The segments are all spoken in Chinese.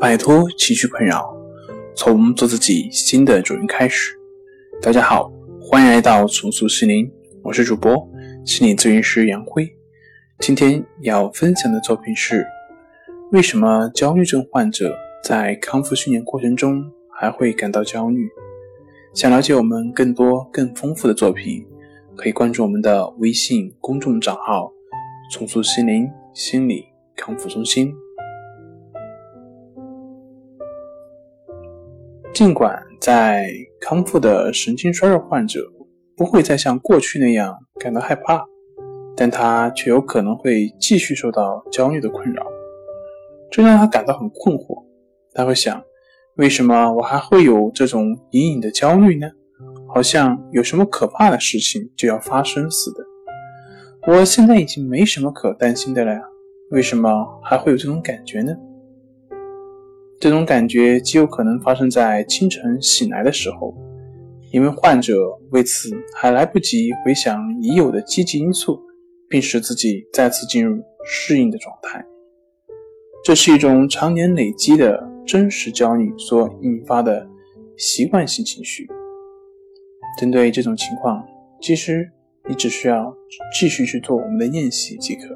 摆脱情绪困扰，从做自己新的主人开始。大家好，欢迎来到重塑心灵，我是主播心理咨询师杨辉。今天要分享的作品是：为什么焦虑症患者在康复训练过程中还会感到焦虑？想了解我们更多更丰富的作品，可以关注我们的微信公众账号“重塑心灵心理康复中心”。尽管在康复的神经衰弱患者不会再像过去那样感到害怕，但他却有可能会继续受到焦虑的困扰，这让他感到很困惑。他会想：为什么我还会有这种隐隐的焦虑呢？好像有什么可怕的事情就要发生似的。我现在已经没什么可担心的了呀，为什么还会有这种感觉呢？这种感觉极有可能发生在清晨醒来的时候，因为患者为此还来不及回想已有的积极因素，并使自己再次进入适应的状态。这是一种常年累积的真实焦虑所引发的习惯性情绪。针对这种情况，其实你只需要继续去做我们的练习即可。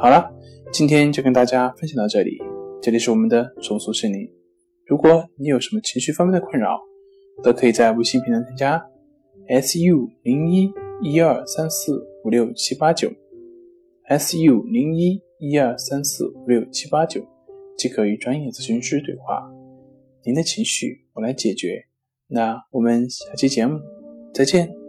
好了，今天就跟大家分享到这里。这里是我们的重塑心灵。如果你有什么情绪方面的困扰，都可以在微信平台添加 “su 零一一二三四五六七八九 ”，“su 零一一二三四五六七八九”，即可与专业咨询师对话。您的情绪我来解决。那我们下期节目再见。